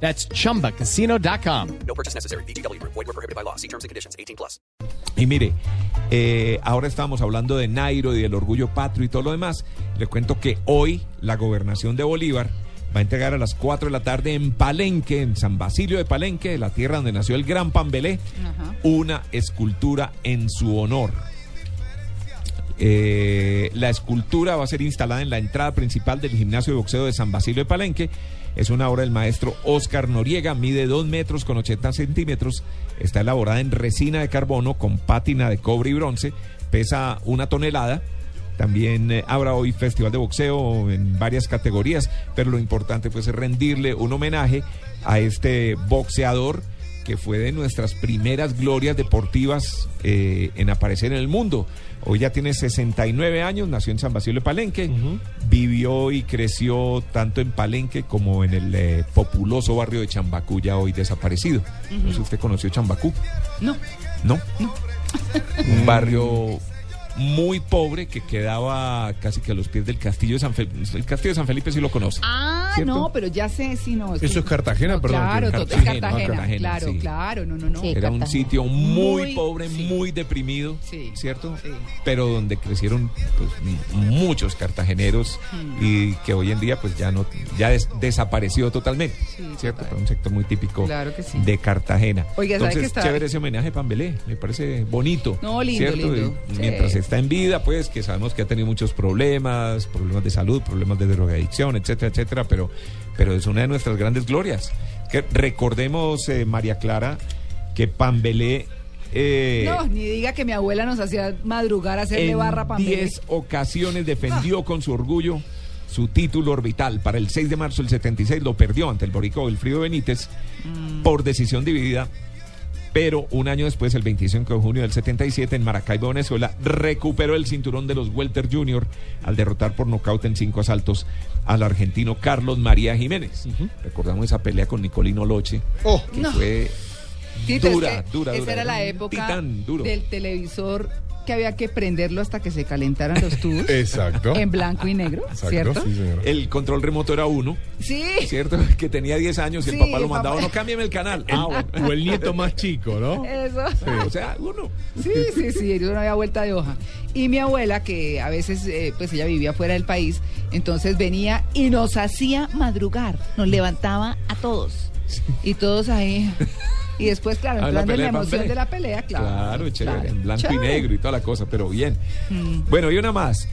That's chumbacasino.com. No purchase necessary. BGW. Void were prohibited by law. See terms and conditions. 18 plus. Y mire, eh, ahora estamos hablando de Nairo y del orgullo patrio y todo lo demás. Le cuento que hoy la gobernación de Bolívar va a entregar a las 4 de la tarde en Palenque, en San Basilio de Palenque, la tierra donde nació el gran Pambelé, una escultura en su honor. Eh, la escultura va a ser instalada en la entrada principal del gimnasio de boxeo de San Basilio de Palenque. Es una obra del maestro Oscar Noriega, mide 2 metros con 80 centímetros, está elaborada en resina de carbono con pátina de cobre y bronce, pesa una tonelada. También eh, habrá hoy festival de boxeo en varias categorías, pero lo importante pues es rendirle un homenaje a este boxeador que fue de nuestras primeras glorias deportivas eh, en aparecer en el mundo. Hoy ya tiene 69 años, nació en San Basilio de Palenque, vivió y creció tanto en Palenque como en el eh, populoso barrio de Chambacú, ya hoy desaparecido. No sé si usted conoció Chambacú. No. ¿No? Un barrio muy pobre que quedaba casi que a los pies del castillo de San Felipe. El castillo de San Felipe sí lo conoce. Ah, ¿cierto? no, pero ya sé si no. Eso es Cartagena, No, perdón. Claro, que es Cartagena, Cartagena. no, Cartagena, claro, sí. claro, no, no, no. Sí. Era un sitio muy, Muy, pobre, sí. muy deprimido, Sí, ¿cierto? sí. Pero donde crecieron pues, muchos cartageneros Hmm. y que hoy en día pues ya no ya des- desapareció totalmente, Sí, ¿cierto? total. Pero un sector muy típico Claro que sí. de Cartagena. Oiga, ¿sabe Entonces, que está- chévere ese homenaje a Pambelé, me parece bonito. No, lindo, ¿cierto? lindo. Y Sí. Mientras está en vida, pues que sabemos que ha tenido muchos problemas, problemas de salud, problemas de drogadicción, etcétera, etcétera, pero pero es una de nuestras grandes glorias. Que recordemos eh, María Clara que Pambelé eh, No, ni diga que mi abuela nos hacía madrugar a hacerle barra en para 10 ocasiones defendió con su orgullo su título orbital. Para el 6 de marzo del 76 lo perdió ante el Borico del Frío Benítez Mm. por decisión dividida. Pero un año después, el 25 de junio del 77, en Maracaibo, Venezuela, recuperó el cinturón de los Welter Junior al derrotar por nocaut en cinco asaltos al argentino Carlos María Jiménez. Recordamos esa pelea con Nicolino Loche, Oh, que No. fue Sí, pero es dura, que dura, Esa dura. era la época titán duro. del televisor que había que prenderlo hasta que se calentaran los tubos. exacto. En blanco y negro, Exacto, ¿cierto? sí. El control remoto era uno. Sí. ¿cierto? Que tenía 10 años y el Sí, papá lo el mandaba, papá. no cámbiame el canal. Ah, bueno. O el nieto más chico, ¿no? Eso. O sea, uno. Sí, sí, sí, no había vuelta de hoja. Y mi abuela, que a veces, eh, pues ella vivía fuera del país, entonces venía y nos hacía madrugar, nos levantaba a todos. Y todos ahí. Y después, claro, Ah, la en la de emoción Pambelé. de la pelea, claro. Claro, chévere, claro. en blanco y Chévere. negro y toda la cosa, pero bien. Mm. Bueno, y una más.